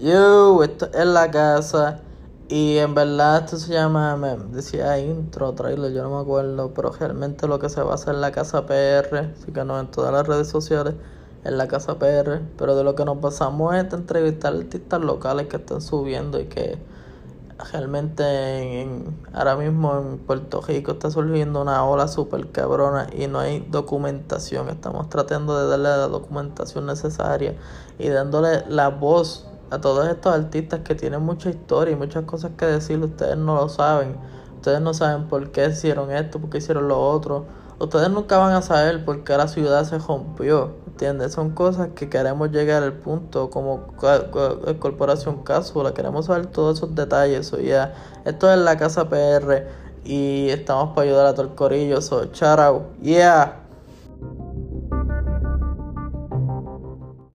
Yo, esto es la casa. Y en verdad esto se llama, me decía intro, trailer, yo no me acuerdo, pero realmente lo que se basa en la casa PR, no en todas las redes sociales, en la casa PR, pero de lo que nos pasamos es entrevistar artistas locales que están subiendo y que realmente en, ahora mismo en Puerto Rico está surgiendo una ola súper cabrona y no hay documentación. Estamos tratando de darle la documentación necesaria y dándole la voz a todos estos artistas que tienen mucha historia y muchas cosas que decir. Ustedes no lo saben. Ustedes no saben por qué hicieron esto, por qué hicieron lo otro. Ustedes nunca van a saber por qué la ciudad se rompió. ¿Entiendes? Son cosas que queremos llegar al punto como corporación cápsula. Queremos saber todos esos detalles. So, Esto es la casa PR y estamos para ayudar a todo el corillo. So, shout out. Yeah.